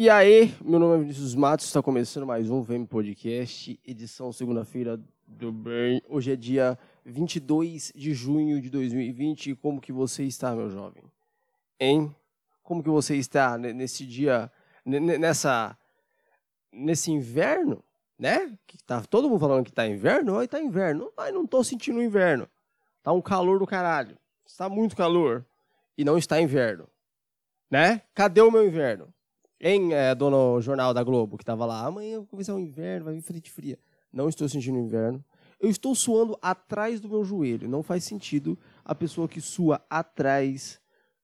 E aí, meu nome é Vinícius Matos, está começando mais um VM Podcast, edição segunda-feira do bem. Hoje é dia 22 de junho de 2020. Como que você está, meu jovem? Hein? Como que você está nesse dia, nessa nesse inverno, né? Que tá todo mundo falando que tá inverno, aí tá inverno, mas não tô sentindo inverno. Tá um calor do caralho. Está muito calor e não está inverno, né? Cadê o meu inverno? Hein, é, dono jornal da Globo, que tava lá, amanhã vai começar o inverno, vai vir frente fria. Não estou sentindo inverno. Eu estou suando atrás do meu joelho. Não faz sentido a pessoa que sua atrás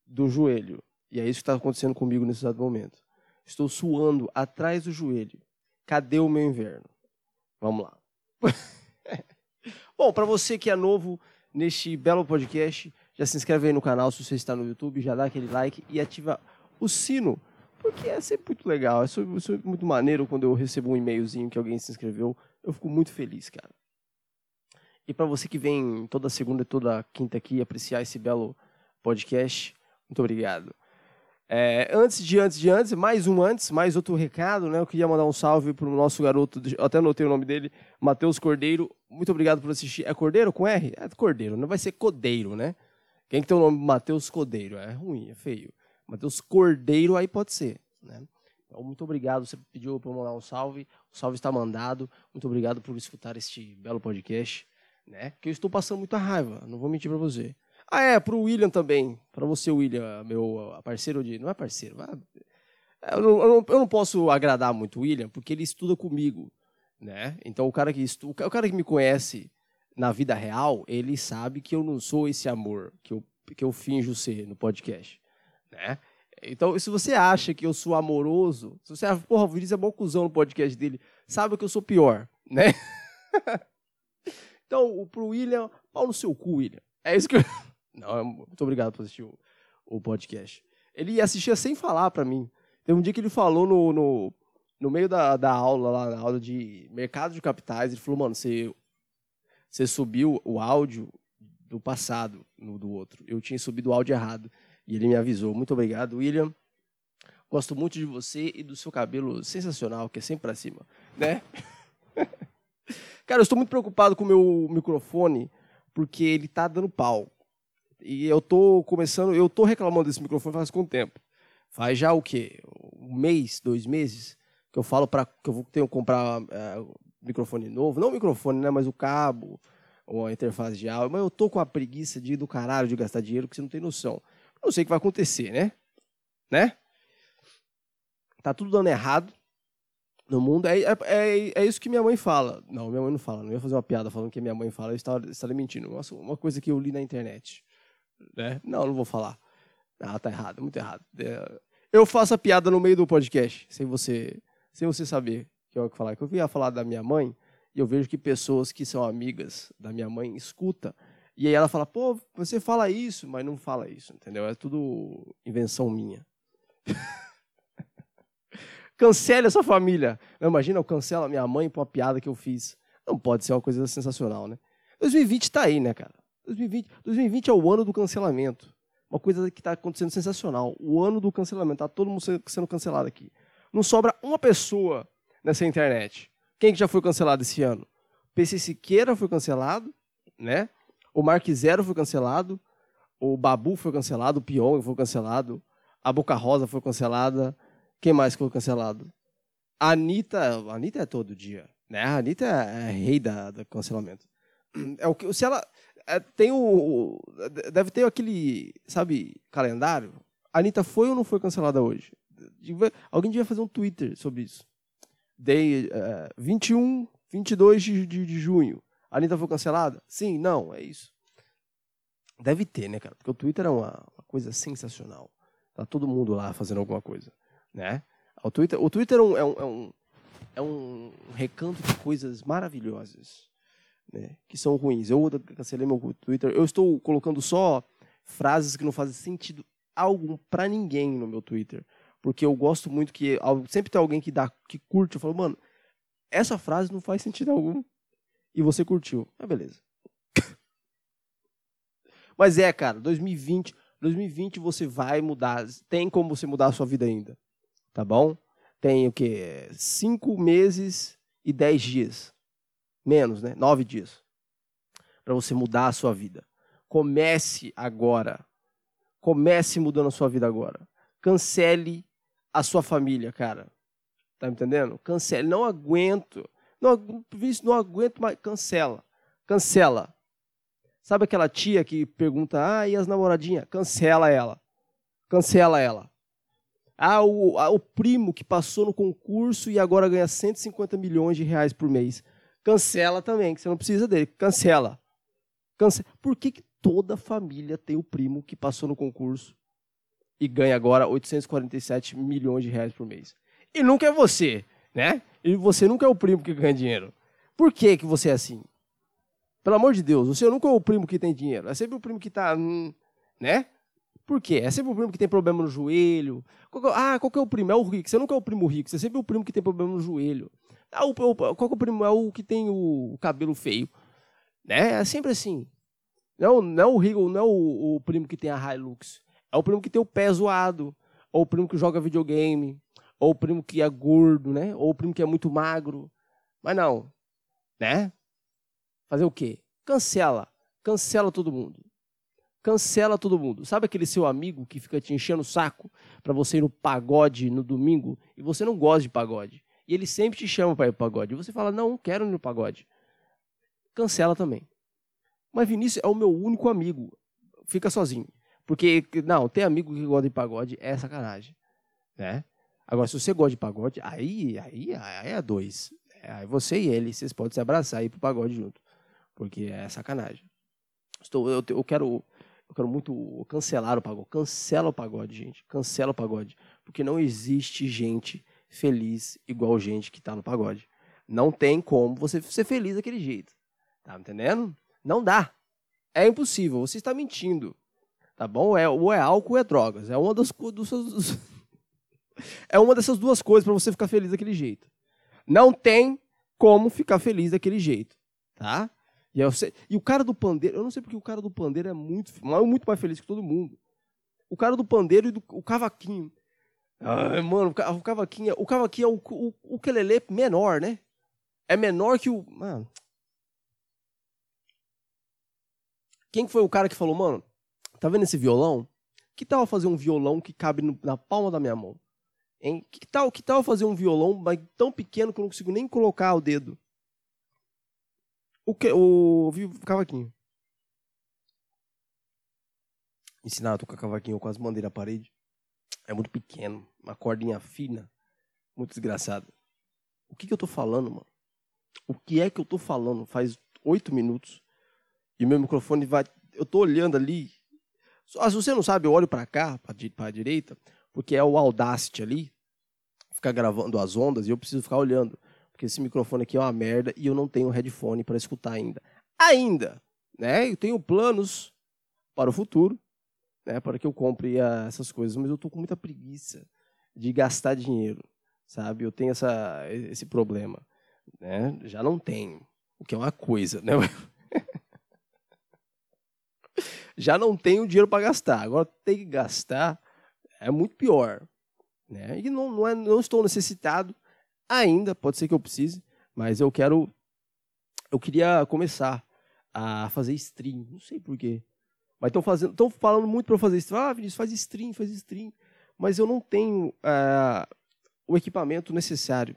do joelho. E é isso que está acontecendo comigo nesse exato momento. Estou suando atrás do joelho. Cadê o meu inverno? Vamos lá. Bom, para você que é novo neste belo podcast, já se inscreve aí no canal se você está no YouTube, já dá aquele like e ativa o sino porque é sempre muito legal, é sempre, sempre muito maneiro quando eu recebo um e-mailzinho que alguém se inscreveu. Eu fico muito feliz, cara. E para você que vem toda segunda e toda quinta aqui apreciar esse belo podcast, muito obrigado. É, antes de antes de antes, mais um antes, mais outro recado, né? Eu queria mandar um salve pro nosso garoto, até anotei o nome dele, Matheus Cordeiro. Muito obrigado por assistir. É Cordeiro com R? É Cordeiro, não vai ser Codeiro, né? Quem que tem o nome Matheus Codeiro? É ruim, é feio. Matheus Cordeiro, aí pode ser. Né? Então, muito obrigado. Você pediu para mandar um salve. O salve está mandado. Muito obrigado por escutar este belo podcast. Né? Que eu estou passando muita raiva, não vou mentir para você. Ah, é, para o William também. Para você, William, meu parceiro de. Não é parceiro. Eu não, eu, não, eu não posso agradar muito o William, porque ele estuda comigo. Né? Então, o cara que estuda, o cara que me conhece na vida real, ele sabe que eu não sou esse amor que eu, que eu finjo ser no podcast né? Então, se você acha que eu sou amoroso, se você acha, porra, o Vinícius é bom cuzão no podcast dele, sabe que eu sou pior, né? então, pro William, pau no seu cu, William. É isso que eu... Não, muito obrigado por assistir o, o podcast. Ele assistia sem falar para mim. Teve um dia que ele falou no, no, no meio da, da aula, lá na aula de mercado de capitais, ele falou, mano, você, você subiu o áudio do passado no do outro. Eu tinha subido o áudio errado. E ele me avisou. Muito obrigado, William. Gosto muito de você e do seu cabelo sensacional, que é sempre para cima, né? Cara, eu estou muito preocupado com o meu microfone, porque ele tá dando pau. E eu tô começando, eu tô reclamando desse microfone faz quanto tempo? Faz já o quê? Um mês, dois meses que eu falo para que eu vou ter que comprar uh, microfone novo, não o microfone, né, mas o cabo ou a interface de áudio, mas eu tô com a preguiça de ir do caralho de gastar dinheiro que você não tem noção. Não sei o que vai acontecer, né? Né? Tá tudo dando errado no mundo. É, é, é, é, isso que minha mãe fala. Não, minha mãe não fala. Não ia fazer uma piada falando que minha mãe fala. Eu estava, mentindo. Uma, uma coisa que eu li na internet. Né? Não, não vou falar. Ah, tá errado, muito errado. É, eu faço a piada no meio do podcast, sem você, sem você saber que eu ia falar. Que eu ia falar da minha mãe e eu vejo que pessoas que são amigas da minha mãe escutam e aí ela fala, pô, você fala isso, mas não fala isso, entendeu? É tudo invenção minha. Cancele a sua família. Não, imagina, eu cancelo a minha mãe por uma piada que eu fiz. Não pode ser uma coisa sensacional, né? 2020 tá aí, né, cara? 2020, 2020 é o ano do cancelamento. Uma coisa que está acontecendo sensacional. O ano do cancelamento. Tá todo mundo sendo cancelado aqui. Não sobra uma pessoa nessa internet. Quem que já foi cancelado esse ano? PC Siqueira foi cancelado, né? O Mark Zero foi cancelado. O Babu foi cancelado. O Pyong foi cancelado. A Boca Rosa foi cancelada. Quem mais foi cancelado? A Anitta. A Anitta é todo dia. Né? A Anitta é, é rei da, do cancelamento. É o que, se ela. É, tem o. Deve ter aquele. Sabe, calendário. A Anitta foi ou não foi cancelada hoje? Alguém devia fazer um Twitter sobre isso. Day uh, 21, 22 de, de, de junho. A Anitta foi cancelada? Sim, não, é isso. Deve ter, né, cara? Porque o Twitter é uma, uma coisa sensacional. Tá todo mundo lá fazendo alguma coisa, né? O Twitter, o Twitter é um, é um, é um, é recanto de coisas maravilhosas, né? Que são ruins. Eu cancelei meu Twitter. Eu estou colocando só frases que não fazem sentido algum para ninguém no meu Twitter. Porque eu gosto muito que sempre tem alguém que dá, que curte. Eu falo, mano, essa frase não faz sentido algum e você curtiu. Ah, beleza. Mas é, cara, 2020, 2020 você vai mudar, tem como você mudar a sua vida ainda. Tá bom? tem o quê? Cinco meses e dez dias. Menos, né? Nove dias. Para você mudar a sua vida. Comece agora. Comece mudando a sua vida agora. Cancele a sua família, cara. Tá me entendendo? Cancele. Não aguento. Não, não aguento mais. Cancela. Cancela. Sabe aquela tia que pergunta, ah, e as namoradinhas? Cancela ela. Cancela ela. Ah, o, ah, o primo que passou no concurso e agora ganha 150 milhões de reais por mês. Cancela também, que você não precisa dele. Cancela. Cancela. Por que, que toda família tem o primo que passou no concurso e ganha agora 847 milhões de reais por mês? E nunca é você, né? E você nunca é o primo que ganha dinheiro. Por que, que você é assim? Pelo amor de Deus, você nunca é o primo que tem dinheiro. É sempre o primo que está, hum, né? Por quê? É sempre o primo que tem problema no joelho. Qual é ah, qual que é o primo? É o rico. Você nunca é o primo rico, você é sempre o primo que tem problema no joelho. Ah, o, o, qual que é o primo? É o que tem o, cabelo feio. Né? É sempre assim. Não, não é o rico, não é o, o, primo que tem a Hilux. É o primo que tem o pé zoado. Ou o primo que joga videogame. Ou o primo que é gordo, né? Ou o primo que é muito magro. Mas não. Né? Fazer o quê? Cancela. Cancela todo mundo cancela todo mundo. Sabe aquele seu amigo que fica te enchendo o saco para você ir no pagode no domingo e você não gosta de pagode? E ele sempre te chama para ir no pagode. E você fala, não, não quero ir no pagode. Cancela também. Mas Vinícius é o meu único amigo. Fica sozinho. Porque, não, ter amigo que gosta de pagode é sacanagem. Né? Agora, se você gosta de pagode, aí, aí, aí é dois. É, aí você e ele, vocês podem se abraçar e ir pro pagode junto. Porque é sacanagem. Estou, eu, eu quero eu quero muito cancelar o pagode. Cancela o pagode, gente. Cancela o pagode. Porque não existe gente feliz igual gente que está no pagode. Não tem como você ser feliz daquele jeito. Tá entendendo? Não dá. É impossível. Você está mentindo. Tá bom? É, ou é álcool ou é drogas. É uma das dos, É uma dessas duas coisas para você ficar feliz daquele jeito. Não tem como ficar feliz daquele jeito. Tá? E, eu, e o cara do pandeiro, eu não sei porque o cara do pandeiro é muito, muito mais feliz que todo mundo. O cara do pandeiro e do, o cavaquinho. Ai, mano, o cavaquinho, o cavaquinho é o, o, o quelele menor, né? É menor que o. Mano. Quem foi o cara que falou, mano, tá vendo esse violão? Que tal fazer um violão que cabe no, na palma da minha mão? Hein? Que tal, que tal fazer um violão tão pequeno que eu não consigo nem colocar o dedo? O que? O vivo cavaquinho. Ensinar a tocar cavaquinho com as bandeiras à parede. É muito pequeno. Uma cordinha fina. Muito desgraçado. O que, que eu tô falando, mano? O que é que eu tô falando? Faz oito minutos. E o meu microfone vai. Eu tô olhando ali. Se você não sabe, eu olho para cá, para a direita, porque é o Audacity ali. Ficar gravando as ondas e eu preciso ficar olhando porque esse microfone aqui é uma merda e eu não tenho headphone para escutar ainda. Ainda, né? Eu tenho planos para o futuro, né? Para que eu compre uh, essas coisas, mas eu tô com muita preguiça de gastar dinheiro, sabe? Eu tenho essa, esse problema, né? Já não tenho, o que é uma coisa, né? Já não tenho dinheiro para gastar. Agora ter que gastar é muito pior, né? E não, não, é, não estou necessitado Ainda, pode ser que eu precise, mas eu quero. Eu queria começar a fazer stream. Não sei porquê. Mas estão fazendo. Estão falando muito para fazer stream. Ah, Vinícius, faz stream, faz stream. Mas eu não tenho uh, o equipamento necessário.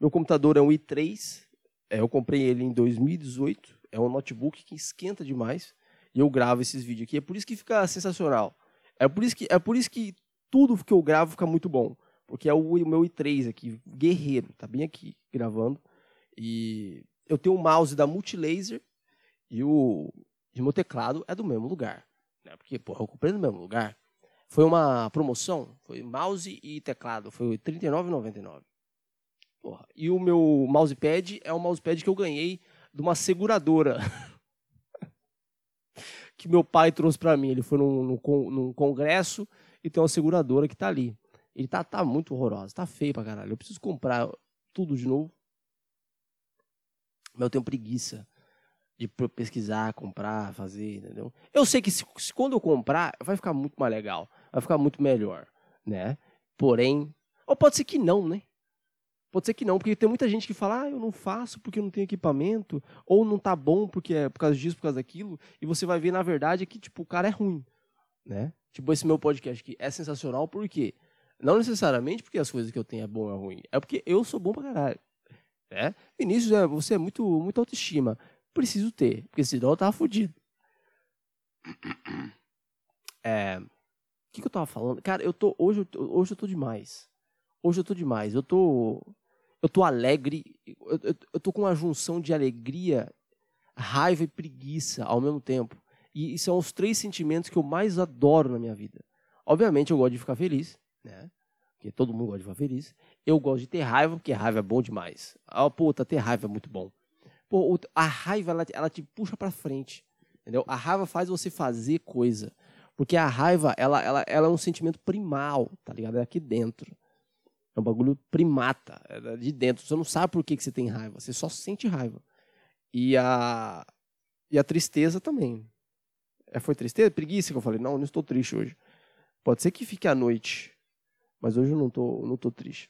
Meu computador é um i3. É, eu comprei ele em 2018. É um notebook que esquenta demais. E eu gravo esses vídeos aqui. É por isso que fica sensacional. É por isso que, é por isso que tudo que eu gravo fica muito bom. Porque é o, o meu i3 aqui, guerreiro, tá bem aqui gravando. E eu tenho o mouse da Multilaser e o, e o meu teclado é do mesmo lugar. Né? Porque, porra, eu comprei no mesmo lugar. Foi uma promoção, foi mouse e teclado, foi R$ 39,99. Porra. E o meu mousepad é um mousepad que eu ganhei de uma seguradora. que meu pai trouxe para mim. Ele foi num, num, num, congresso e tem uma seguradora que está ali. Ele tá, tá muito horrorosa, tá feio pra caralho. Eu preciso comprar tudo de novo. Mas eu tenho preguiça de pesquisar, comprar, fazer, entendeu? Eu sei que se, se, quando eu comprar, vai ficar muito mais legal, vai ficar muito melhor, né? Porém, ou pode ser que não, né? Pode ser que não, porque tem muita gente que fala, ah, eu não faço porque eu não tenho equipamento, ou não tá bom porque é por causa disso, por causa daquilo, e você vai ver, na verdade, que, tipo, o cara é ruim, né? Tipo, esse meu podcast aqui é sensacional, por quê? Não necessariamente porque as coisas que eu tenho é bom ou é ruim, é porque eu sou bom pra caralho, né? Vinícius, é, você é muito, muito autoestima. Preciso ter, porque senão eu tava fudido. É, o que, que eu tava falando? Cara, eu tô, hoje, eu tô, hoje eu tô demais. Hoje eu tô demais. Eu tô eu tô alegre, eu, eu, eu tô com uma junção de alegria, raiva e preguiça ao mesmo tempo. E, e são os três sentimentos que eu mais adoro na minha vida. Obviamente eu gosto de ficar feliz, né? Porque todo mundo gosta de ficar feliz. Eu gosto de ter raiva, porque raiva é bom demais. Ah, puta, ter raiva é muito bom. Pô, a raiva, ela, ela te puxa pra frente. Entendeu? A raiva faz você fazer coisa. Porque a raiva, ela, ela, ela é um sentimento primal, tá ligado? É aqui dentro. É um bagulho primata, é de dentro. Você não sabe por que, que você tem raiva, você só sente raiva. E a, e a tristeza também. É, foi tristeza? Preguiça que eu falei. Não, não estou triste hoje. Pode ser que fique à noite, mas hoje eu não estou não tô triste.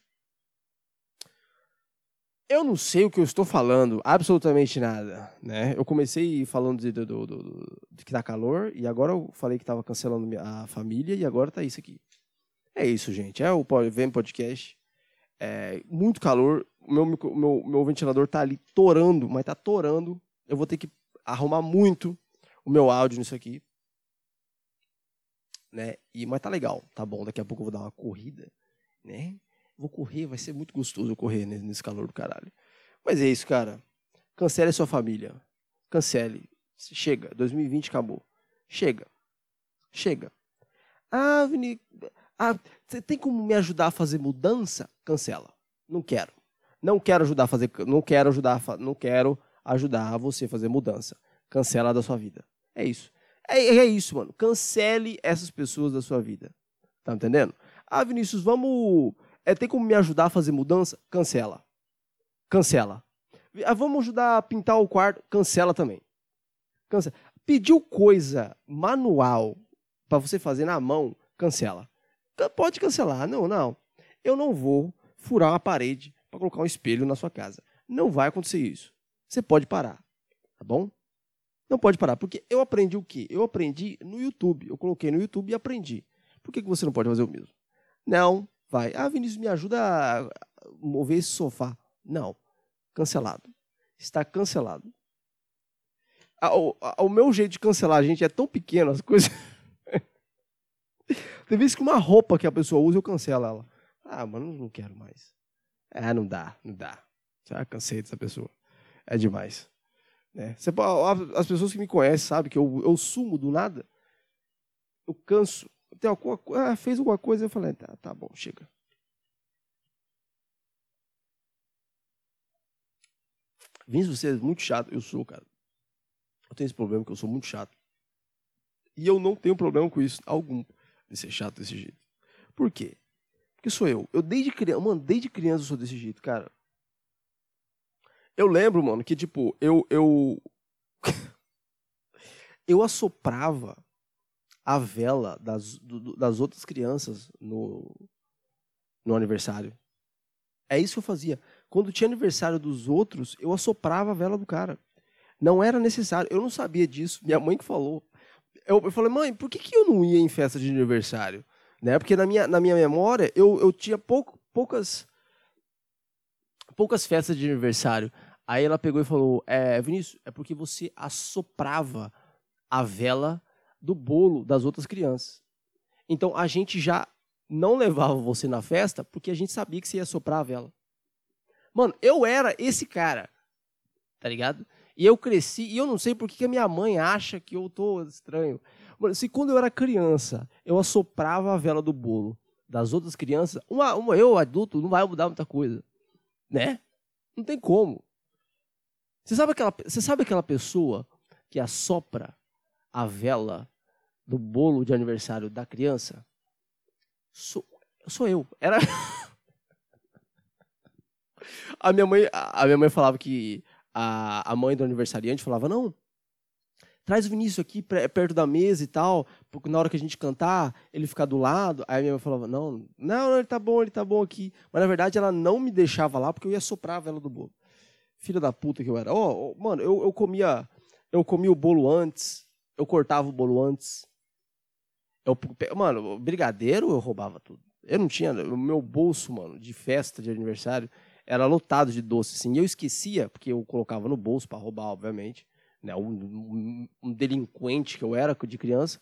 Eu não sei o que eu estou falando, absolutamente nada. Né? Eu comecei falando de, do, do, do, de que tá calor, e agora eu falei que estava cancelando a família, e agora tá isso aqui. É isso, gente. É o VM Podcast. É, muito calor. Meu, meu, meu ventilador tá ali torando, mas tá torando. Eu vou ter que arrumar muito o meu áudio nisso aqui. Né? E, mas tá legal, tá bom. Daqui a pouco eu vou dar uma corrida, né? Vou correr, vai ser muito gostoso correr nesse calor do caralho. Mas é isso, cara. Cancele a sua família. Cancele. Chega. 2020 acabou. Chega. Chega. Ah, Vini, ah, você tem como me ajudar a fazer mudança? Cancela. Não quero. Não quero ajudar a fazer, não quero ajudar, não quero ajudar você a fazer mudança. Cancela da sua vida. É isso. É, é isso, mano. Cancele essas pessoas da sua vida. Tá entendendo? Ah, Vinícius, vamos. É, tem como me ajudar a fazer mudança? Cancela. Cancela. Ah, vamos ajudar a pintar o quarto? Cancela também. Cancela. Pediu coisa manual para você fazer na mão? Cancela. Pode cancelar. Não, não. Eu não vou furar uma parede para colocar um espelho na sua casa. Não vai acontecer isso. Você pode parar. Tá bom? Não pode parar. Porque eu aprendi o quê? Eu aprendi no YouTube. Eu coloquei no YouTube e aprendi. Por que você não pode fazer o mesmo? Não, vai. Ah, Vinícius, me ajuda a mover esse sofá. Não. Cancelado. Está cancelado. O, o meu jeito de cancelar gente é tão pequeno, as coisas. Tem vezes que uma roupa que a pessoa usa, eu cancelo ela. Ah, mano, não quero mais. É, não dá, não dá. Já cansei dessa pessoa. É demais. Né? As pessoas que me conhecem sabem que eu, eu sumo do nada. Eu canso. Tem alguma, ah, fez alguma coisa, eu falei, tá, tá bom, chega. Vins, você é muito chato. Eu sou, cara. Eu tenho esse problema que eu sou muito chato. E eu não tenho problema com isso, algum de ser chato desse jeito. Por quê? Porque sou eu. Eu desde criança, mano, desde criança eu sou desse jeito, cara. Eu lembro, mano, que tipo, eu eu eu assoprava a vela das, do, das outras crianças no, no aniversário. É isso que eu fazia. Quando tinha aniversário dos outros, eu assoprava a vela do cara. Não era necessário. Eu não sabia disso. Minha mãe que falou eu, eu falei, mãe, por que, que eu não ia em festa de aniversário? Né? Porque na minha, na minha memória, eu, eu tinha pouco, poucas, poucas festas de aniversário. Aí ela pegou e falou, é, Vinícius, é porque você assoprava a vela do bolo das outras crianças. Então a gente já não levava você na festa porque a gente sabia que você ia soprar a vela. Mano, eu era esse cara, tá ligado? E eu cresci, e eu não sei por que a minha mãe acha que eu tô estranho. Mas, se quando eu era criança, eu assoprava a vela do bolo das outras crianças, uma, uma, eu, adulto, não vai mudar muita coisa. Né? Não tem como. Você sabe aquela, você sabe aquela pessoa que assopra a vela do bolo de aniversário da criança? Sou, sou eu. Era. a minha mãe, a minha mãe falava que a, a mãe do aniversariante falava: não, traz o Vinícius aqui perto da mesa e tal, porque na hora que a gente cantar, ele ficar do lado. Aí a minha mãe falava, não, não, ele tá bom, ele tá bom aqui. Mas na verdade ela não me deixava lá porque eu ia soprar a vela do bolo. Filha da puta que eu era. Oh, oh mano, eu, eu comia eu comia o bolo antes, eu cortava o bolo antes. Eu, mano, brigadeiro eu roubava tudo. Eu não tinha, o meu bolso, mano, de festa de aniversário era lotado de doce, assim. E eu esquecia, porque eu colocava no bolso para roubar, obviamente né, um, um, delinquente que eu era de criança.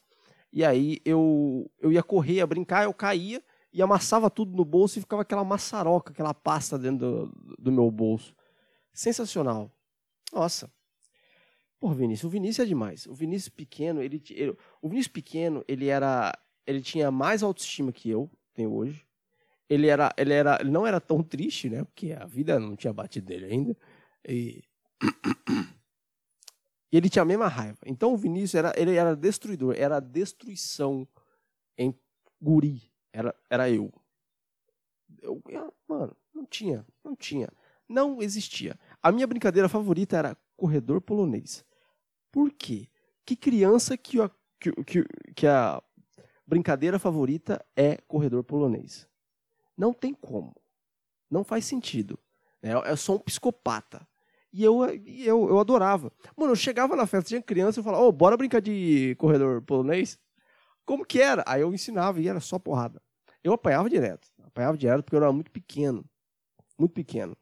E aí eu, eu ia correr, ia brincar, eu caía e amassava tudo no bolso e ficava aquela maçaroca, aquela pasta dentro do, do meu bolso. Sensacional. Nossa. Pô, Vinícius, o Vinícius é demais. O Vinícius pequeno, ele, ele, o Vinícius pequeno, ele era, ele tinha mais autoestima que eu tenho hoje. Ele era, ele era, ele não era tão triste, né? Porque a vida não tinha batido nele ainda. E E ele tinha a mesma raiva. Então o Vinícius era, ele era destruidor, era destruição em guri. Era, era eu. eu. Mano, não tinha, não tinha. Não existia. A minha brincadeira favorita era corredor polonês. Por quê? Que criança que a, que, que, que a brincadeira favorita é corredor polonês? Não tem como. Não faz sentido. É, é só um psicopata. E eu, eu, eu adorava. Mano, eu chegava na festa, tinha criança, eu falava, ô, oh, bora brincar de corredor polonês? Como que era? Aí eu ensinava e era só porrada. Eu apanhava direto. Apanhava direto porque eu era muito pequeno. Muito pequeno.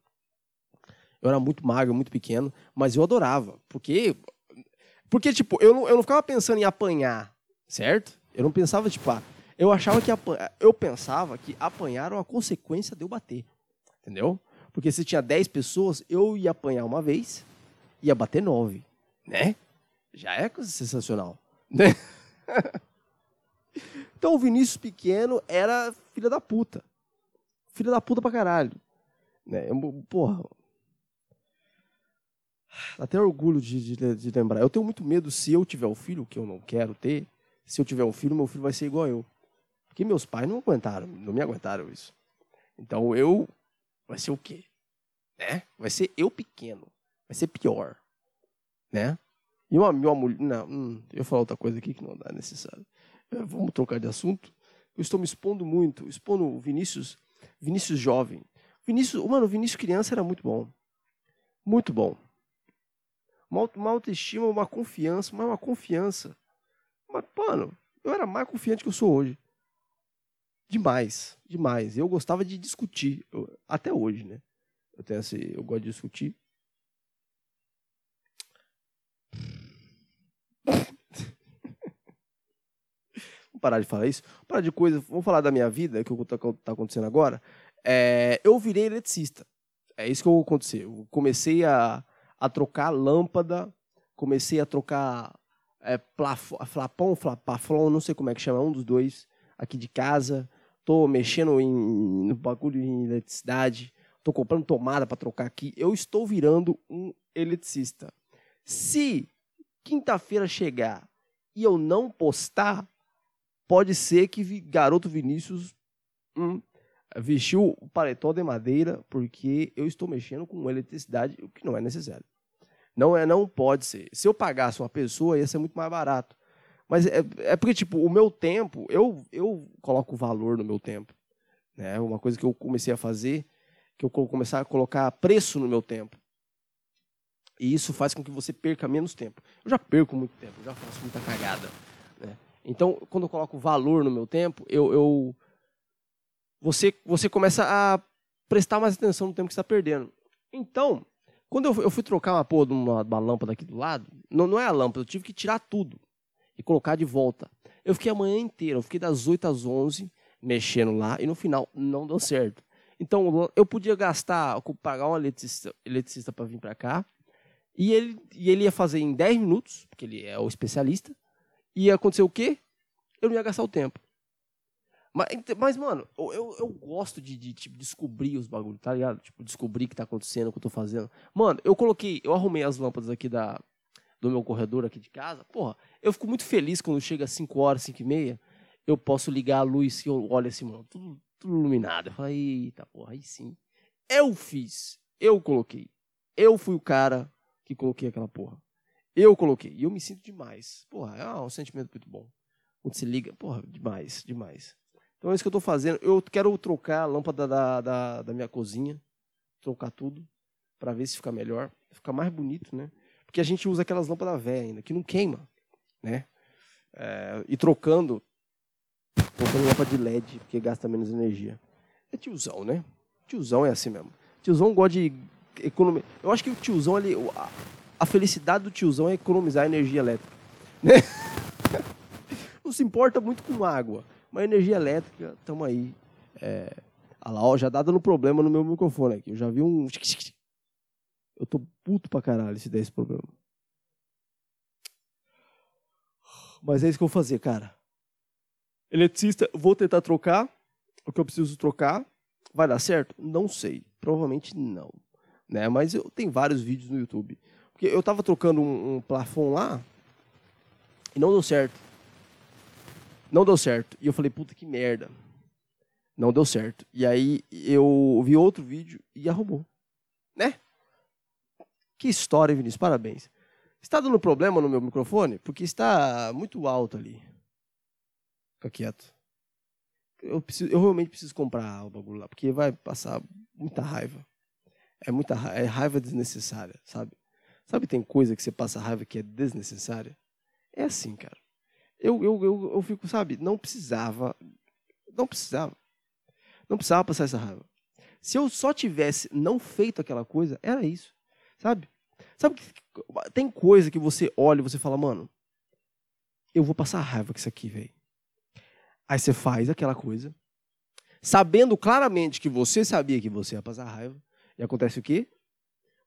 Eu era muito magro, muito pequeno, mas eu adorava. Porque, porque tipo, eu não, eu não ficava pensando em apanhar, certo? Eu não pensava, tipo, ah, eu achava que apanhar, eu pensava que apanhar era uma consequência de eu bater. Entendeu? Porque se tinha 10 pessoas, eu ia apanhar uma vez, ia bater 9, né? Já é coisa sensacional, né? então o Vinícius pequeno era filha da puta. Filha da puta pra caralho. Né? Porra. Até orgulho de, de, de lembrar. Eu tenho muito medo se eu tiver um filho, que eu não quero ter, se eu tiver um filho, meu filho vai ser igual eu. Porque meus pais não aguentaram, não me aguentaram isso. Então eu vai ser o quê? Né? Vai ser eu pequeno. Vai ser pior. Né? E uma, uma mulher. Não, hum, eu ia falar outra coisa aqui que não dá necessário. É, vamos trocar de assunto. Eu estou me expondo muito, expondo o Vinícius, Vinícius jovem. Vinícius, mano, o Vinícius criança era muito bom. Muito bom. Uma, uma autoestima, uma confiança, uma, uma confiança. Mas, mano, eu era mais confiante que eu sou hoje. Demais, demais. Eu gostava de discutir, eu, até hoje, né? Eu tenho esse, eu gosto de discutir. Vamos parar de falar isso. Vamos parar de coisa. Vamos falar da minha vida, que está tá acontecendo agora. É, eu virei eletricista. É isso que aconteceu. Eu comecei a, a trocar lâmpada, comecei a trocar é, flapão, não sei como é que chama, um dos dois, aqui de casa tô mexendo em, no bagulho em eletricidade, tô comprando tomada para trocar aqui, eu estou virando um eletricista. Se quinta-feira chegar e eu não postar, pode ser que garoto Vinícius hum, vestiu o paletó de madeira porque eu estou mexendo com eletricidade, o que não é necessário. Não é, não pode ser. Se eu pagasse uma pessoa, ia ser muito mais barato. Mas é, é porque, tipo, o meu tempo, eu, eu coloco valor no meu tempo. Né? Uma coisa que eu comecei a fazer, que eu começar a colocar preço no meu tempo. E isso faz com que você perca menos tempo. Eu já perco muito tempo, já faço muita cagada. Né? Então, quando eu coloco valor no meu tempo, eu, eu você, você começa a prestar mais atenção no tempo que está perdendo. Então, quando eu, eu fui trocar uma porra de uma, uma lâmpada aqui do lado, não, não é a lâmpada, eu tive que tirar tudo e colocar de volta. Eu fiquei a manhã inteira, eu fiquei das 8 às 11 mexendo lá e no final não deu certo. Então eu podia gastar, pagar um eletricista, eletricista para vir para cá e ele, e ele ia fazer em 10 minutos, porque ele é o especialista, e ia acontecer o quê? Eu não ia gastar o tempo. Mas, mas mano, eu, eu, gosto de, de tipo, descobrir os bagulhos, tá ligado? Tipo, descobrir o que tá acontecendo, o que eu tô fazendo. Mano, eu coloquei, eu arrumei as lâmpadas aqui da, do meu corredor aqui de casa, porra, eu fico muito feliz quando chega às 5 horas, 5 e meia, eu posso ligar a luz e eu olho assim, mano, tudo, tudo iluminado. Eu falo, eita, porra, aí sim. Eu fiz, eu coloquei. Eu fui o cara que coloquei aquela porra. Eu coloquei. E eu me sinto demais. Porra, é um sentimento muito bom. Quando se liga, porra, demais, demais. Então é isso que eu estou fazendo. Eu quero trocar a lâmpada da, da, da minha cozinha. Trocar tudo. para ver se fica melhor. Fica mais bonito, né? Porque a gente usa aquelas lâmpadas velhas ainda, que não queima, né? É, e trocando, colocando lâmpada de LED, porque gasta menos energia. É tiozão, né? Tiozão é assim mesmo. Tiozão gosta de economia. Eu acho que o tiozão ali, a felicidade do tiozão é economizar energia elétrica, né? Não se importa muito com água, mas energia elétrica, estamos aí. É... Ah lá, ó, já tá dando problema no meu microfone aqui. Eu já vi um. Eu tô puto pra caralho se der esse problema. Mas é isso que eu vou fazer, cara. Eletricista, vou tentar trocar o que eu preciso trocar. Vai dar certo? Não sei. Provavelmente não. Né? Mas eu tenho vários vídeos no YouTube. Porque eu tava trocando um, um plafon lá e não deu certo. Não deu certo. E eu falei, puta que merda. Não deu certo. E aí eu vi outro vídeo e arrumou. Que história, Vinícius. Parabéns. Está dando problema no meu microfone? Porque está muito alto ali. Fica quieto. Eu, preciso, eu realmente preciso comprar o bagulho lá, porque vai passar muita raiva. É muita raiva, é raiva desnecessária, sabe? Sabe, tem coisa que você passa raiva que é desnecessária? É assim, cara. Eu, eu, eu, eu fico, sabe, não precisava. Não precisava. Não precisava passar essa raiva. Se eu só tivesse não feito aquela coisa, era isso. Sabe? Sabe que tem coisa que você olha e você fala, mano, eu vou passar raiva com isso aqui, velho. Aí você faz aquela coisa, sabendo claramente que você sabia que você ia passar raiva, e acontece o quê?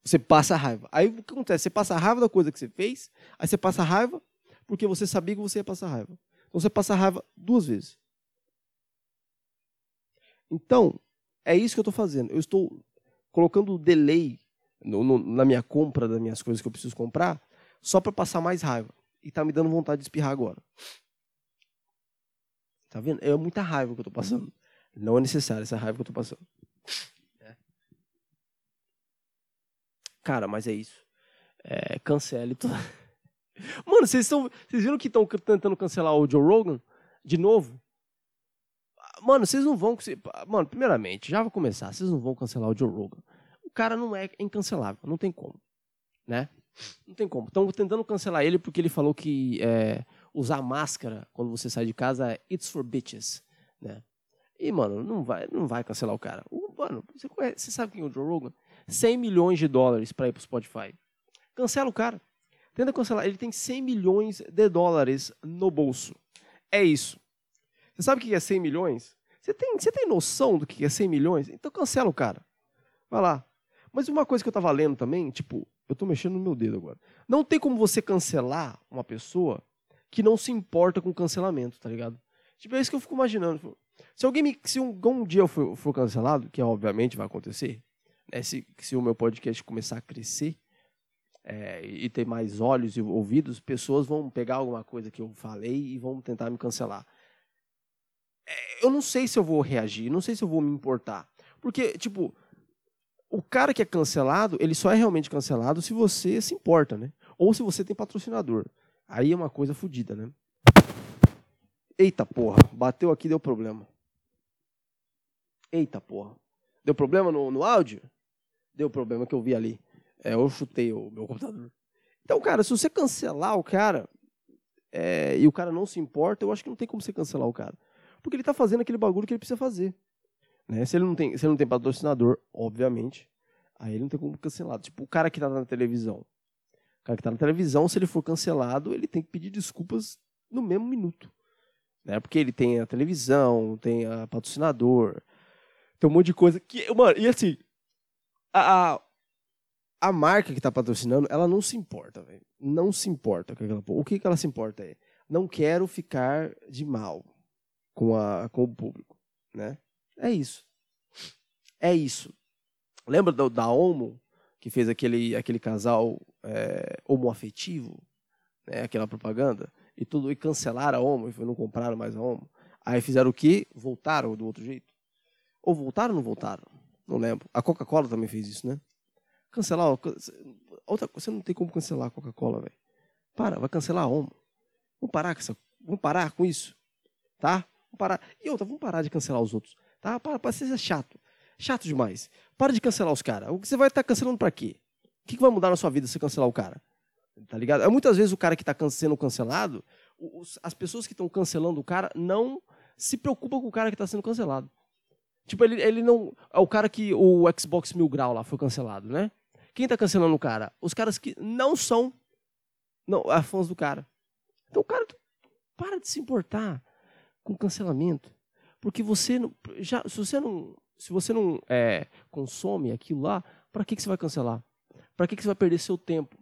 Você passa raiva. Aí o que acontece? Você passa raiva da coisa que você fez, aí você passa raiva porque você sabia que você ia passar raiva. Então você passa raiva duas vezes. Então, é isso que eu estou fazendo. Eu estou colocando delay no, no, na minha compra das minhas coisas que eu preciso comprar só para passar mais raiva. E tá me dando vontade de espirrar agora. Tá vendo? É muita raiva que eu estou passando. Não é necessário essa raiva que eu estou passando. Cara, mas é isso. É, cancele. Mano, vocês estão. Vocês viram que estão tentando cancelar o Joe Rogan? De novo? Mano, vocês não vão. Mano, primeiramente, já vou começar. Vocês não vão cancelar o Joe Rogan. Cara não é incancelável, não tem como. Né? Não tem como. Estão tentando cancelar ele porque ele falou que é, usar máscara quando você sai de casa é it's for bitches. Né? E, mano, não vai, não vai cancelar o cara. O, mano, você, conhece, você sabe quem é o Joe Rogan? 100 milhões de dólares para ir pro Spotify. Cancela o cara. Tenta cancelar. Ele tem 100 milhões de dólares no bolso. É isso. Você sabe o que é 100 milhões? Você tem, você tem noção do que é 100 milhões? Então cancela o cara. Vai lá. Mas uma coisa que eu estava lendo também, tipo, eu estou mexendo no meu dedo agora. Não tem como você cancelar uma pessoa que não se importa com cancelamento, tá ligado? Tipo, é isso que eu fico imaginando. Se alguém me, se um, um dia eu for, for cancelado, que obviamente vai acontecer, né, se, se o meu podcast começar a crescer, é, e ter mais olhos e ouvidos, pessoas vão pegar alguma coisa que eu falei e vão tentar me cancelar. É, eu não sei se eu vou reagir, não sei se eu vou me importar. Porque, tipo, o cara que é cancelado, ele só é realmente cancelado se você se importa, né? Ou se você tem patrocinador. Aí é uma coisa fodida, né? Eita porra, bateu aqui deu problema. Eita porra. Deu problema no, no áudio? Deu problema que eu vi ali. É, eu chutei o meu computador. Então, cara, se você cancelar o cara é, e o cara não se importa, eu acho que não tem como você cancelar o cara. Porque ele tá fazendo aquele bagulho que ele precisa fazer. Né? Se, ele não tem, se ele não tem patrocinador, obviamente, aí ele não tem como cancelar. Tipo, o cara que tá na televisão. O cara que tá na televisão, se ele for cancelado, ele tem que pedir desculpas no mesmo minuto. Né? Porque ele tem a televisão, tem a patrocinador, tem um monte de coisa que. Mano, e assim, a, a a marca que está patrocinando, ela não se importa, velho. Não se importa com aquela O que, que ela se importa é, não quero ficar de mal com, a, com o público, né? É isso. É isso. Lembra da, da Homo, que fez aquele, aquele casal é, homoafetivo, né? aquela propaganda, e tudo, e cancelaram a Homo, e não compraram mais a Homo. Aí fizeram o quê? Voltaram do outro jeito. Ou voltaram ou não voltaram? Não lembro. A Coca-Cola também fez isso, né? Cancelar. Outra, você não tem como cancelar a Coca-Cola, velho. Para, vai cancelar como? Vamos parar com essa, vamos parar com isso, tá? Vamos parar. E outra, vamos parar de cancelar os outros, tá? Para, para ser chato. Chato demais. Para de cancelar os caras. O que você vai estar tá cancelando para quê? O que, vai mudar na sua vida se cancelar o cara? Tá ligado? É muitas vezes o cara que está sendo cancelado, os, as pessoas que estão cancelando o cara não se preocupam com o cara que está sendo cancelado. Tipo, ele, ele não. É o cara que. O Xbox Mil Grau lá foi cancelado, né? Quem está cancelando o cara? Os caras que não são não, é fãs do cara. Então o cara para de se importar com cancelamento. Porque você não. Já, se você não. Se você não é, consome aquilo lá, para que, que você vai cancelar? Para que, que você vai perder seu tempo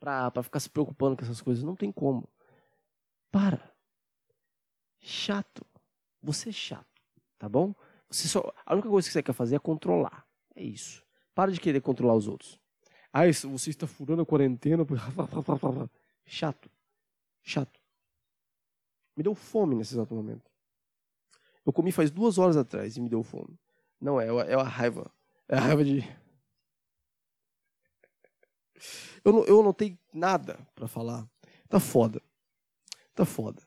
para ficar se preocupando com essas coisas? Não tem como. Para. Chato. Você é chato, tá bom? Você só, a única coisa que você quer fazer é controlar. É isso. Para de querer controlar os outros. Ah, isso, você está furando a quarentena. Chato. Chato. Me deu fome nesse exato momento. Eu comi faz duas horas atrás e me deu fome. Não é, é a raiva. É a raiva de. Eu não, eu não tenho nada para falar. Tá foda. Tá foda.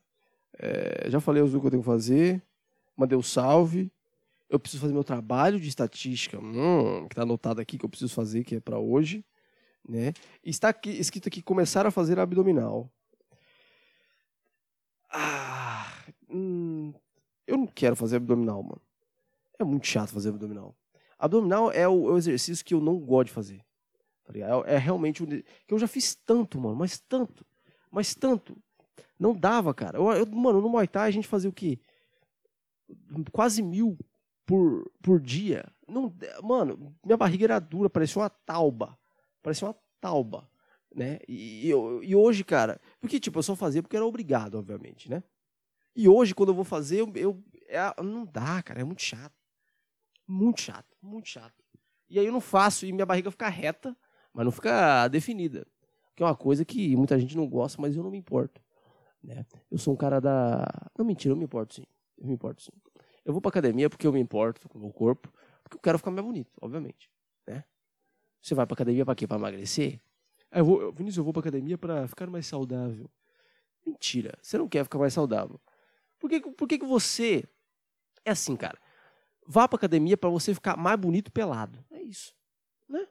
É, já falei o que eu tenho que fazer. Mandei o um salve. Eu preciso fazer meu trabalho de estatística, hum, que está anotado aqui que eu preciso fazer, que é para hoje. Né? Está aqui, escrito aqui começar a fazer abdominal. Ah, hum, eu não quero fazer abdominal, mano. É muito chato fazer abdominal. Abdominal é o, é o exercício que eu não gosto de fazer. Tá é, é, realmente um, que eu já fiz tanto, mano, mas tanto, mas tanto. Não dava, cara. Eu, eu, mano, no Muay Thai a gente fazia o quê? Quase mil por, por dia. Não, mano, minha barriga era dura, parecia uma tauba. Parecia uma tauba, né? E, e, e, hoje, cara, porque tipo, eu só fazia porque era obrigado, obviamente, né? E hoje, quando eu vou fazer, eu, eu é, não dá, cara, é muito chato. Muito chato, muito chato. E aí eu não faço e minha barriga fica reta, mas não fica definida. Que é uma coisa que muita gente não gosta, mas eu não me importo. Né? Eu sou um cara da. Não, mentira, eu me importo sim. Eu me importo sim. Eu vou pra academia porque eu me importo com o meu corpo, porque eu quero ficar mais bonito, obviamente. Né? Você vai pra academia pra quê? Pra emagrecer? Eu vou, Vinícius, eu vou pra academia pra ficar mais saudável. Mentira, você não quer ficar mais saudável. Por que, por que, que você. É assim, cara. Vá pra academia para você ficar mais bonito pelado. É isso. Né?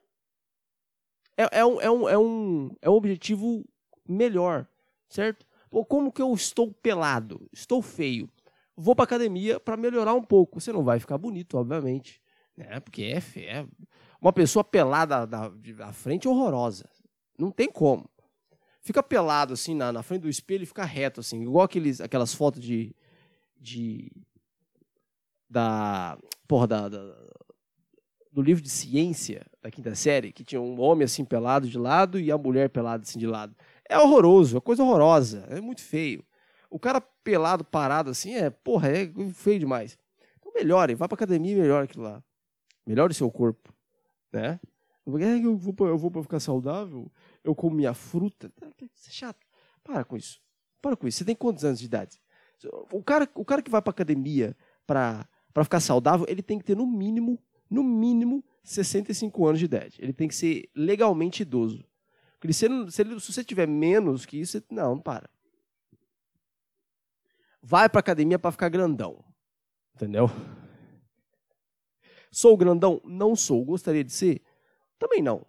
É, é, um, é, um, é, um, é um objetivo melhor, certo? Pô, como que eu estou pelado? Estou feio. Vou pra academia para melhorar um pouco. Você não vai ficar bonito, obviamente. Né? Porque é, é uma pessoa pelada da, da frente é horrorosa. Não tem como. Fica pelado assim na, na frente do espelho e fica reto, assim, igual aqueles, aquelas fotos de. de da. Porra, da, da, do livro de ciência da quinta série, que tinha um homem assim pelado de lado e a mulher pelada assim de lado. É horroroso, é coisa horrorosa, é muito feio. O cara pelado, parado assim, é, porra, é feio demais. Então melhore, vá pra academia e melhore aquilo lá. Melhore seu corpo, né? Eu vou, eu vou pra ficar saudável, eu como minha fruta. Isso é chato. Para com isso. Para com isso. Você tem quantos anos de idade? O cara, o cara que vai pra academia pra ficar saudável, ele tem que ter no mínimo, no mínimo, 65 anos de idade. Ele tem que ser legalmente idoso. Porque se, ele, se, ele, se você tiver menos que isso, você, não, não para. Vai pra academia para ficar grandão. Entendeu? Sou grandão? Não sou. Gostaria de ser? Também não.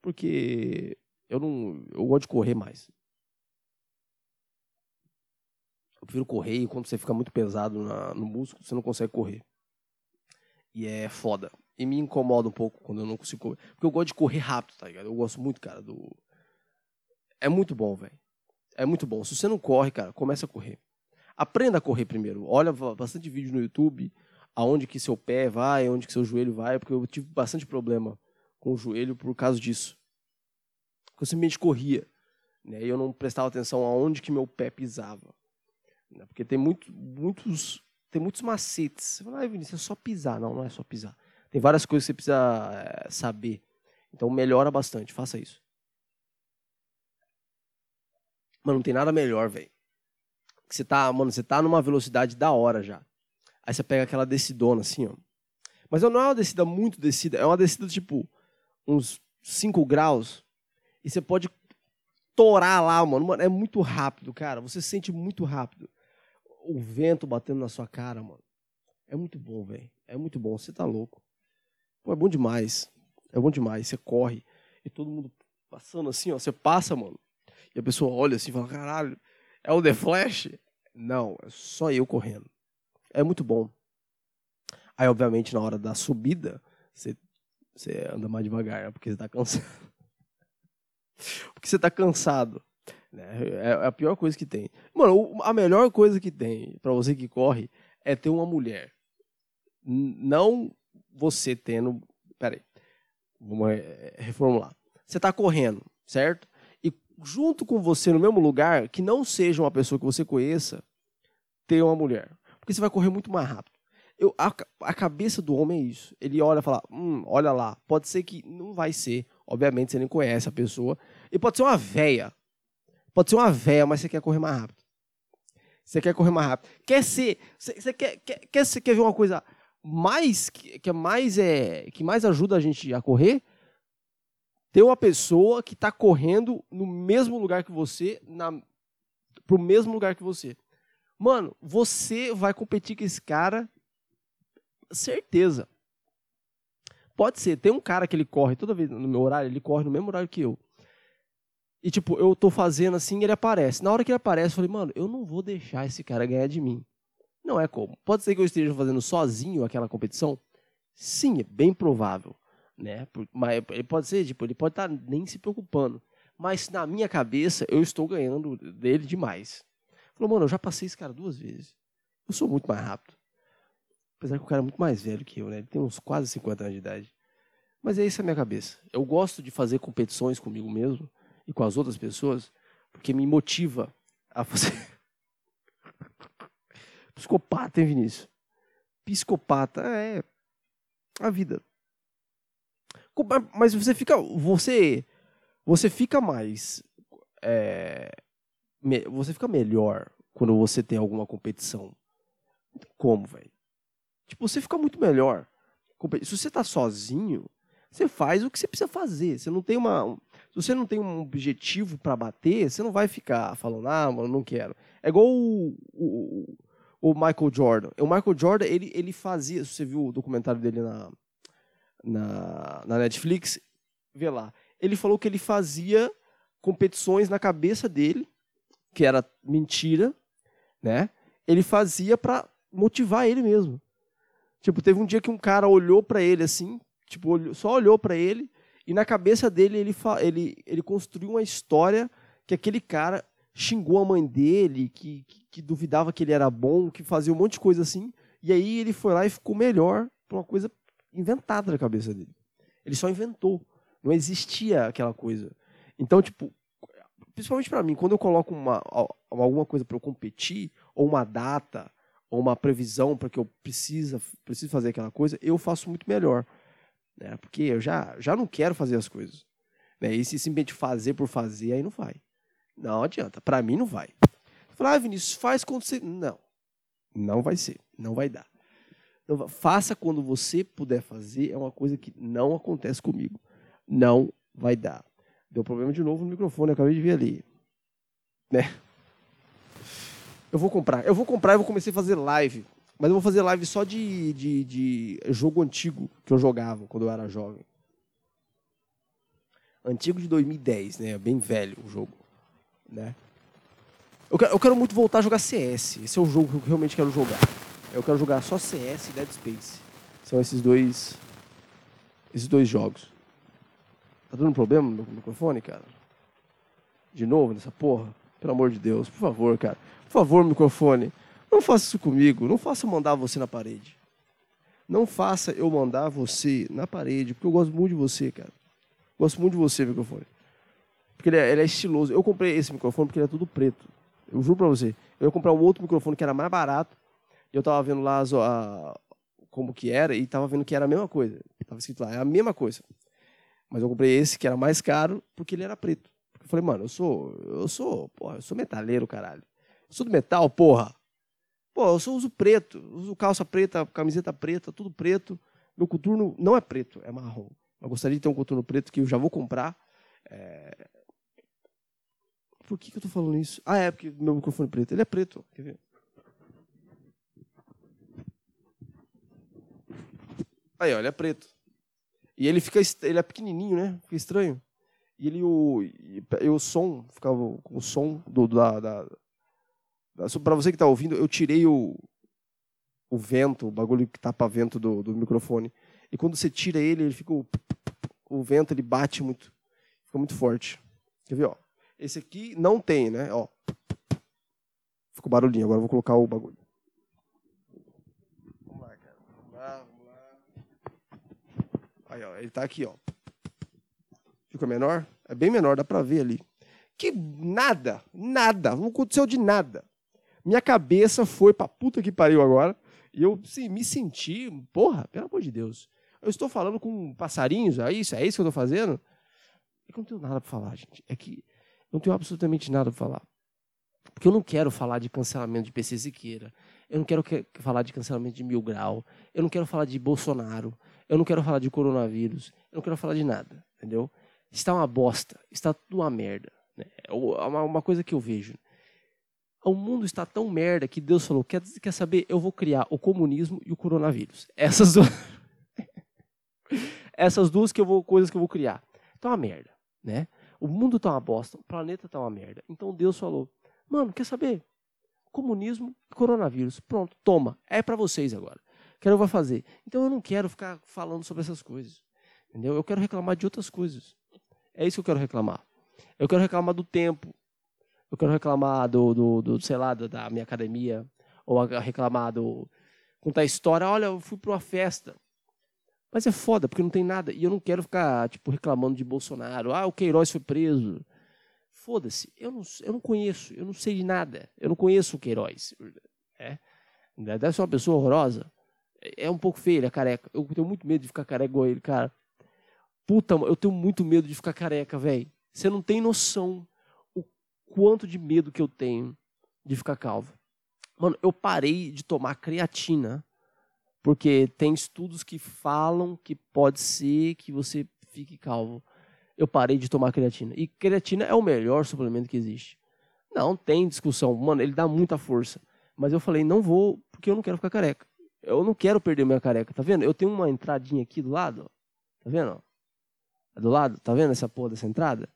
Porque eu não. Eu gosto de correr mais. Eu prefiro correr e quando você fica muito pesado na, no músculo, você não consegue correr. E é foda. E me incomoda um pouco quando eu não consigo correr. Porque eu gosto de correr rápido, tá ligado? Eu gosto muito, cara, do. É muito bom, velho. É muito bom. Se você não corre, cara, começa a correr. Aprenda a correr primeiro. Olha bastante vídeo no YouTube, aonde que seu pé vai, aonde que seu joelho vai, porque eu tive bastante problema com o joelho por causa disso. Eu simplesmente corria, né? E eu não prestava atenção aonde que meu pé pisava. Né? Porque tem muito, muitos, tem muitos macetes. Você fala, ah, Vinícius, é só pisar. Não, não é só pisar. Tem várias coisas que você precisa é, saber. Então melhora bastante, faça isso. Mano, não tem nada melhor, velho. Você tá, mano, você tá numa velocidade da hora já. Aí você pega aquela decidona assim, ó. Mas não é uma descida muito descida, é uma descida tipo uns 5 graus. E você pode estourar lá, mano. mano. É muito rápido, cara. Você sente muito rápido. O vento batendo na sua cara, mano. É muito bom, velho. É muito bom. Você tá louco. Pô, é bom demais. É bom demais. Você corre e todo mundo passando assim, ó. Você passa, mano. E a pessoa olha assim e fala: caralho, é o The Flash? Não, é só eu correndo. É muito bom. Aí, obviamente, na hora da subida, você, você anda mais devagar, né? porque você tá cansado. Porque você tá cansado. Né? É, é a pior coisa que tem. Mano, a melhor coisa que tem para você que corre é ter uma mulher. Não você tendo. Peraí. Vamos reformular. Você tá correndo, certo? E junto com você no mesmo lugar, que não seja uma pessoa que você conheça, ter uma mulher. Porque você vai correr muito mais rápido. Eu, a, a cabeça do homem é isso. Ele olha e fala, hum, olha lá, pode ser que não vai ser. Obviamente você nem conhece a pessoa. E pode ser uma véia. Pode ser uma véia, mas você quer correr mais rápido. Você quer correr mais rápido. Quer ser. Você, você quer, quer, quer, você quer ver uma coisa mais que, que é mais é que mais ajuda a gente a correr? Ter uma pessoa que está correndo no mesmo lugar que você, na, pro mesmo lugar que você. Mano, você vai competir com esse cara certeza. Pode ser, tem um cara que ele corre toda vez no meu horário, ele corre no mesmo horário que eu. E tipo, eu tô fazendo assim, ele aparece. Na hora que ele aparece, eu falei, mano, eu não vou deixar esse cara ganhar de mim. Não é como. Pode ser que eu esteja fazendo sozinho aquela competição? Sim, é bem provável, né? Mas ele pode ser, tipo, ele pode estar tá nem se preocupando. Mas na minha cabeça, eu estou ganhando dele demais. Falou, mano, eu já passei esse cara duas vezes. Eu sou muito mais rápido. Apesar que o cara é muito mais velho que eu, né? Ele tem uns quase 50 anos de idade. Mas é isso a minha cabeça. Eu gosto de fazer competições comigo mesmo e com as outras pessoas, porque me motiva a fazer. Psicopata, hein, Vinícius? Psicopata é a vida. Mas você fica. Você. Você fica mais. É, você fica melhor quando você tem alguma competição. Como, velho. Tipo, você fica muito melhor. Se você tá sozinho, você faz o que você precisa fazer. Você não tem uma. Se você não tem um objetivo para bater, você não vai ficar falando, ah, mano, não quero. É igual o, o, o, Michael Jordan. O Michael Jordan, ele, ele fazia. Você viu o documentário dele na, na, na Netflix? Vê lá. Ele falou que ele fazia competições na cabeça dele, que era mentira, né? Ele fazia para motivar ele mesmo. Tipo, teve um dia que um cara olhou para ele assim, tipo, só olhou para ele e na cabeça dele ele, ele, ele construiu uma história que aquele cara xingou a mãe dele, que, que, que, duvidava que ele era bom, que fazia um monte de coisa assim. E aí ele foi lá e ficou melhor por uma coisa inventada na cabeça dele. Ele só inventou. Não existia aquela coisa. Então, tipo, principalmente para mim, quando eu coloco uma, alguma coisa para eu competir, ou uma data, ou uma previsão para que eu precisa, preciso fazer aquela coisa, eu faço muito melhor. Né? Porque eu já, já não quero fazer as coisas. Né? E se simplesmente fazer por fazer, aí não vai. Não adianta. Para mim, não vai. Falar, ah, Vinícius, faz quando você. Não. Não vai ser. Não vai dar. Então, faça quando você puder fazer. É uma coisa que não acontece comigo. Não vai dar. Deu problema de novo no microfone, acabei de ver ali. Né? Eu vou comprar. Eu vou comprar e vou começar a fazer live. Mas eu vou fazer live só de, de, de jogo antigo que eu jogava quando eu era jovem. Antigo de 2010, né? Bem velho o jogo. Né? Eu quero, eu quero muito voltar a jogar CS. Esse é o jogo que eu realmente quero jogar. Eu quero jogar só CS e Dead Space. São esses dois. Esses dois jogos. Tá dando problema no microfone, cara? De novo nessa porra? Pelo amor de Deus, por favor, cara. Por favor, microfone, não faça isso comigo. Não faça mandar você na parede. Não faça eu mandar você na parede, porque eu gosto muito de você, cara. Gosto muito de você, microfone. Porque ele é, ele é estiloso. Eu comprei esse microfone porque ele é tudo preto. Eu juro pra você. Eu ia comprar um outro microfone que era mais barato. E eu tava vendo lá a, como que era e tava vendo que era a mesma coisa. Tava escrito lá, é a mesma coisa. Mas eu comprei esse que era mais caro porque ele era preto. Eu falei, mano, eu sou, eu sou, porra, eu sou metaleiro, caralho. Eu sou do metal, porra. Pô, eu só uso preto. Uso calça preta, camiseta preta, tudo preto. Meu coturno não é preto, é marrom. Eu gostaria de ter um coturno preto que eu já vou comprar. É... por que, que eu tô falando isso? Ah, é porque meu microfone é preto. Ele é preto, quer ver? Aí, ele é preto. E ele fica, ele é pequenininho, né? Fica estranho. E ele, o, e, o som, ficava o som do, da, da para você que está ouvindo, eu tirei o, o vento, o bagulho que tapa vento do, do microfone. E quando você tira ele, ele fica o, o vento, ele bate muito, fica muito forte. Quer ver, ó? Esse aqui não tem, né? Ó. Ficou barulhinho, agora eu vou colocar o bagulho. Vamos lá, cara. Vamos lá, vamos lá. Aí, ó, ele tá aqui, ó. Fica menor? É bem menor, dá pra ver ali. Que nada, nada, não aconteceu de nada. Minha cabeça foi pra puta que pariu agora. E eu sim, me senti, porra, pelo amor de Deus. Eu estou falando com passarinhos, é isso? É isso que eu estou fazendo? É que eu não tenho nada para falar, gente. É que eu não tenho absolutamente nada para falar. Porque eu não quero falar de cancelamento de PC Siqueira. Eu não quero que, falar de cancelamento de Mil Grau. Eu não quero falar de Bolsonaro. Eu não quero falar de coronavírus. Eu não quero falar de nada, entendeu? Está uma bosta. Está tudo uma merda. Né? É uma, uma coisa que eu vejo. O mundo está tão merda que Deus falou: quer, quer saber? Eu vou criar o comunismo e o coronavírus. Essas duas. Essas duas que eu vou, coisas que eu vou criar. Tá uma merda, né? O mundo tá uma bosta, o planeta tá uma merda. Então Deus falou: "Mano, quer saber? Comunismo e coronavírus. Pronto, toma. É para vocês agora. Quero eu vou fazer. Então eu não quero ficar falando sobre essas coisas. Entendeu? Eu quero reclamar de outras coisas. É isso que eu quero reclamar. Eu quero reclamar do tempo. Eu quero reclamar do, do, do sei lá, da minha academia. Ou reclamar do. Contar história. Olha, eu fui para uma festa. Mas é foda, porque não tem nada. E eu não quero ficar, tipo, reclamando de Bolsonaro. Ah, o Queiroz foi preso. Foda-se. Eu não, eu não conheço, eu não sei de nada. Eu não conheço o Queiroz. É? Deve ser uma pessoa horrorosa. É, é um pouco feio, ele é careca. Eu tenho muito medo de ficar careca igual ele, cara. Puta, eu tenho muito medo de ficar careca, velho. Você não tem noção quanto de medo que eu tenho de ficar calvo. Mano, eu parei de tomar creatina porque tem estudos que falam que pode ser que você fique calvo. Eu parei de tomar creatina. E creatina é o melhor suplemento que existe. Não tem discussão. Mano, ele dá muita força. Mas eu falei, não vou, porque eu não quero ficar careca. Eu não quero perder minha careca, tá vendo? Eu tenho uma entradinha aqui do lado, ó. Tá vendo? É do lado, tá vendo essa porra dessa entrada?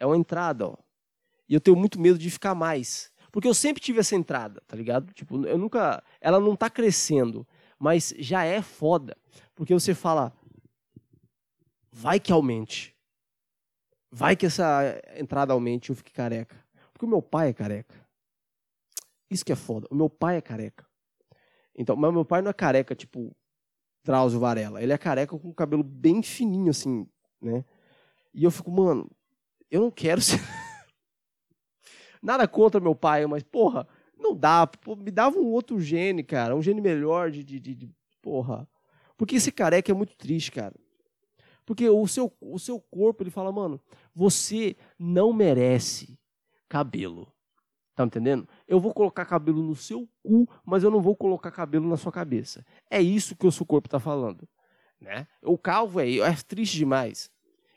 É uma entrada, ó. E eu tenho muito medo de ficar mais. Porque eu sempre tive essa entrada, tá ligado? Tipo, eu nunca. Ela não tá crescendo mas já é foda. Porque você fala, vai que aumente. Vai que essa entrada aumente e eu fique careca. Porque o meu pai é careca. Isso que é foda. O meu pai é careca. Então, mas meu pai não é careca, tipo, Drauzio Varela. Ele é careca com o cabelo bem fininho, assim, né? E eu fico, mano, eu não quero ser. Nada contra meu pai, mas, porra, não dá, me dava um outro gene, cara, um gene melhor de, de, de, de, porra. Porque esse careca é muito triste, cara. Porque o seu, o seu corpo, ele fala, mano, você não merece cabelo. Tá entendendo? Eu vou colocar cabelo no seu cu, mas eu não vou colocar cabelo na sua cabeça. É isso que o seu corpo tá falando. Né? O calvo é, é triste demais.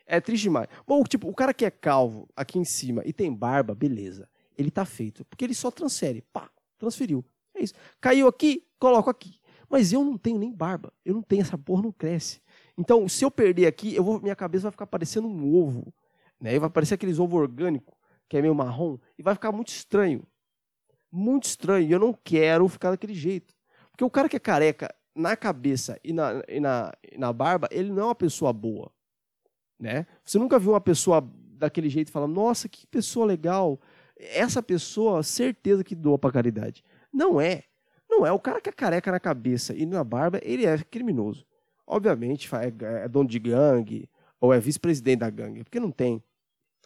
É triste demais. Bom, tipo, o cara que é calvo aqui em cima e tem barba, beleza ele está feito. Porque ele só transfere. Pá, transferiu. É isso. Caiu aqui, coloco aqui. Mas eu não tenho nem barba. Eu não tenho, essa porra não cresce. Então, se eu perder aqui, eu vou, minha cabeça vai ficar parecendo um ovo. Né? E vai parecer aqueles ovo orgânico, que é meio marrom, e vai ficar muito estranho. Muito estranho. E eu não quero ficar daquele jeito. Porque o cara que é careca na cabeça e na, e na, e na barba, ele não é uma pessoa boa. Né? Você nunca viu uma pessoa daquele jeito falando, nossa, que pessoa legal, essa pessoa, certeza que doa para caridade. Não é. Não é. O cara que é careca na cabeça e na barba, ele é criminoso. Obviamente, é, é dono de gangue ou é vice-presidente da gangue, porque não tem.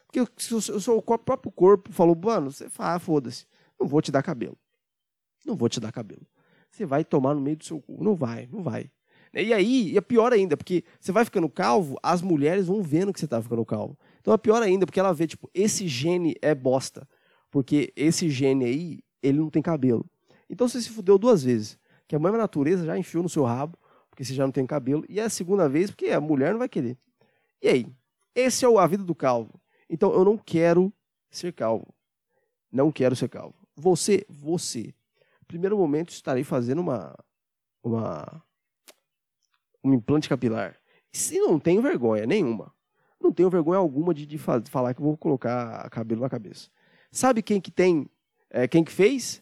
Porque se o seu próprio corpo falou, mano, você fala, foda-se, não vou te dar cabelo. Não vou te dar cabelo. Você vai tomar no meio do seu cu. Não vai, não vai. E aí, é pior ainda, porque você vai ficando calvo, as mulheres vão vendo que você tá ficando calvo. Então é pior ainda, porque ela vê, tipo, esse gene é bosta. Porque esse gene aí, ele não tem cabelo. Então você se fudeu duas vezes. Que a mãe natureza já enfiou no seu rabo, porque você já não tem cabelo. E a segunda vez, porque a mulher não vai querer. E aí? Esse é a vida do calvo. Então eu não quero ser calvo. Não quero ser calvo. Você, você. Primeiro momento, estarei fazendo uma. Uma. Um implante capilar. Se não tenho vergonha nenhuma. Não tenho vergonha alguma de, de falar que vou colocar cabelo na cabeça. Sabe quem que tem. É, quem que fez?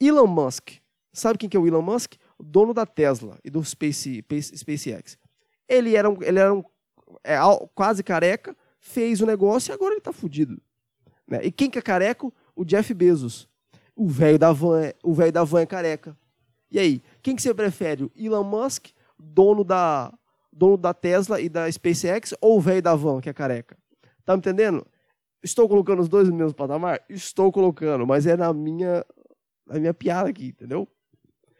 Elon Musk. Sabe quem que é o Elon Musk? O dono da Tesla e do Space, SpaceX. Ele era um, ele era um é, quase careca, fez o negócio e agora ele tá fudido. Né? E quem que é careco? O Jeff Bezos. O velho da van é, o velho da van é careca. E aí, quem que você prefere? O Elon Musk, dono da dono da Tesla e da SpaceX, ou o velho da van que é careca? Tá me entendendo? Estou colocando os dois no mesmo patamar? Estou colocando, mas é na minha na minha piada aqui, entendeu?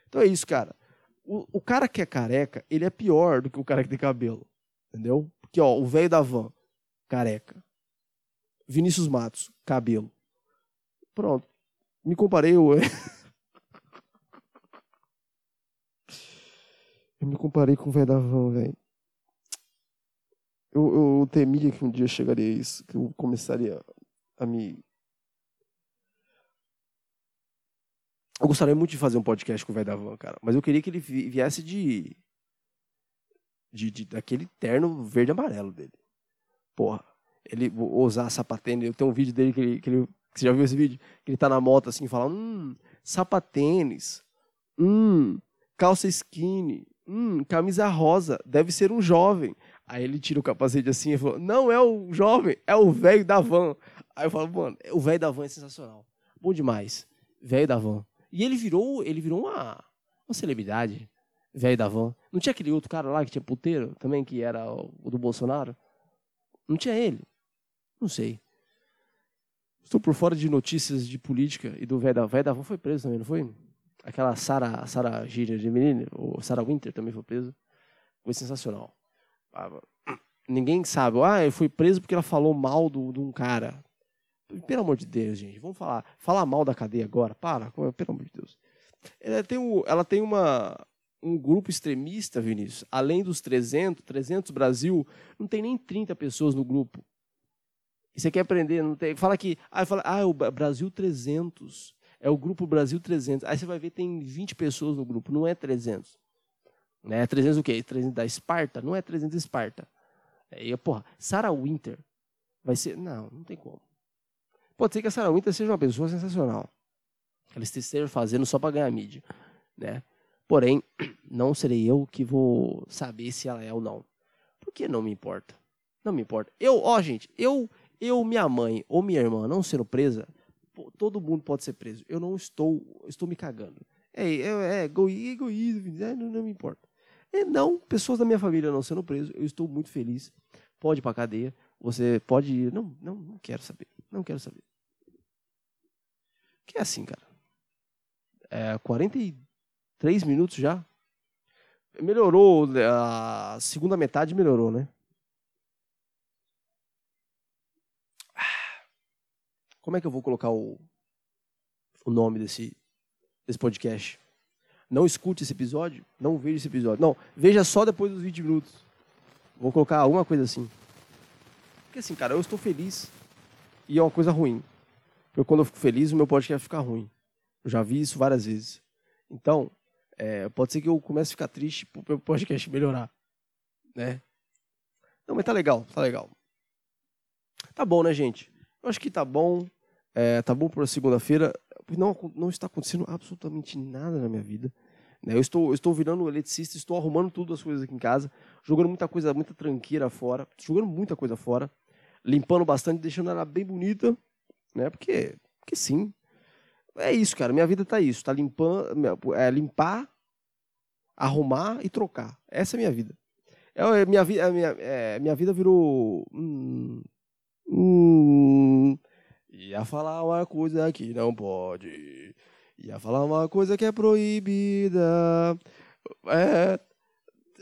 Então é isso, cara. O, o cara que é careca, ele é pior do que o cara que tem cabelo. Entendeu? Porque, ó, o velho da van, careca. Vinícius Matos, cabelo. Pronto. Me comparei, eu... eu me comparei com o velho da van, velho. Eu, eu temia que um dia chegaria isso, que eu começaria a me. Eu gostaria muito de fazer um podcast com o velho da van, cara. Mas eu queria que ele viesse de. de, de daquele terno verde e amarelo dele. Porra ele usar sapatênis. Eu tenho um vídeo dele que ele, que ele. Você já viu esse vídeo? Que ele tá na moto assim, fala: hum, sapatênis. Hum, calça skinny. Hum, camisa rosa. Deve ser um jovem. Aí ele tira o capacete assim e falou: Não é o jovem, é o velho da van. Aí eu falo, mano, o velho da van é sensacional. Bom demais. Velho da van. E ele virou, ele virou uma, uma celebridade. Velho da van. Não tinha aquele outro cara lá que tinha puteiro também, que era o do Bolsonaro? Não tinha ele. Não sei. Estou por fora de notícias de política e do velho da da Van foi preso também, não foi? Aquela Sara Sara Gíria de menino, ou Sara Winter também foi presa. Foi sensacional. Ninguém sabe. Ah, ele foi preso porque ela falou mal do, de um cara. Pelo amor de Deus, gente. Vamos falar. Falar mal da cadeia agora. Para, pelo amor de Deus. Ela tem, um, ela tem uma, um grupo extremista, Vinícius. Além dos 300, 300 Brasil, não tem nem 30 pessoas no grupo. E você quer aprender, não tem. Fala que. Ah, fala, ah, o Brasil 300. É o grupo Brasil 300. Aí você vai ver tem 20 pessoas no grupo, não é 300. Né? 300 o quê? 300 da Esparta? Não é 300 Esparta. É, porra, Sarah Winter vai ser. Não, não tem como. Pode ser que a Sarah Winter seja uma pessoa sensacional. Ela esteja fazendo só para ganhar mídia. Né? Porém, não serei eu que vou saber se ela é ou não. Porque não me importa. Não me importa. Eu, ó, gente, eu eu, minha mãe ou minha irmã não sendo presa, todo mundo pode ser preso. Eu não estou, estou me cagando. É, é, é egoísmo, é, não, não, me importa. E não, pessoas da minha família não sendo presas, eu estou muito feliz. Pode ir pra cadeia, você pode ir. Não, não, não quero saber. Não quero saber. Que é assim, cara. É 43 minutos já. Melhorou, a segunda metade melhorou, né? Como é que eu vou colocar o, o nome desse, desse podcast? Não escute esse episódio, não veja esse episódio. Não, veja só depois dos 20 minutos. Vou colocar alguma coisa assim. Porque assim, cara, eu estou feliz e é uma coisa ruim. Porque quando eu fico feliz, o meu podcast fica ruim. Eu já vi isso várias vezes. Então, é, pode ser que eu comece a ficar triste para o meu podcast melhorar. Né? Não, mas tá legal, tá legal. Tá bom, né, gente? Eu acho que tá bom. É, tá bom para segunda-feira. Não, não está acontecendo absolutamente nada na minha vida. Né? Eu estou, estou virando eletricista, estou arrumando tudo as coisas aqui em casa, jogando muita coisa, muita tranqueira fora, jogando muita coisa fora, limpando bastante, deixando ela bem bonita, né? Porque, porque sim. É isso, cara. Minha vida tá isso, tá limpando, é limpar, arrumar e trocar. Essa é a minha vida. É, minha, vida, é, minha, é, minha vida virou. Hum, hum, Ia falar uma coisa que não pode. Ia falar uma coisa que é proibida. É.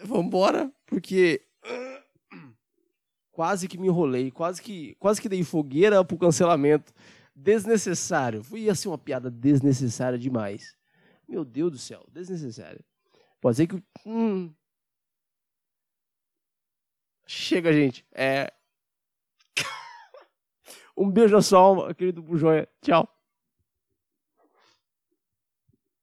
Vambora, porque. Quase que me enrolei, quase que, quase que dei fogueira pro cancelamento. Desnecessário. Foi assim uma piada desnecessária demais. Meu Deus do céu, desnecessária. Pode ser que. Hum. Chega, gente. É. Um beijo sua alma, querido Bujoia. Tchau.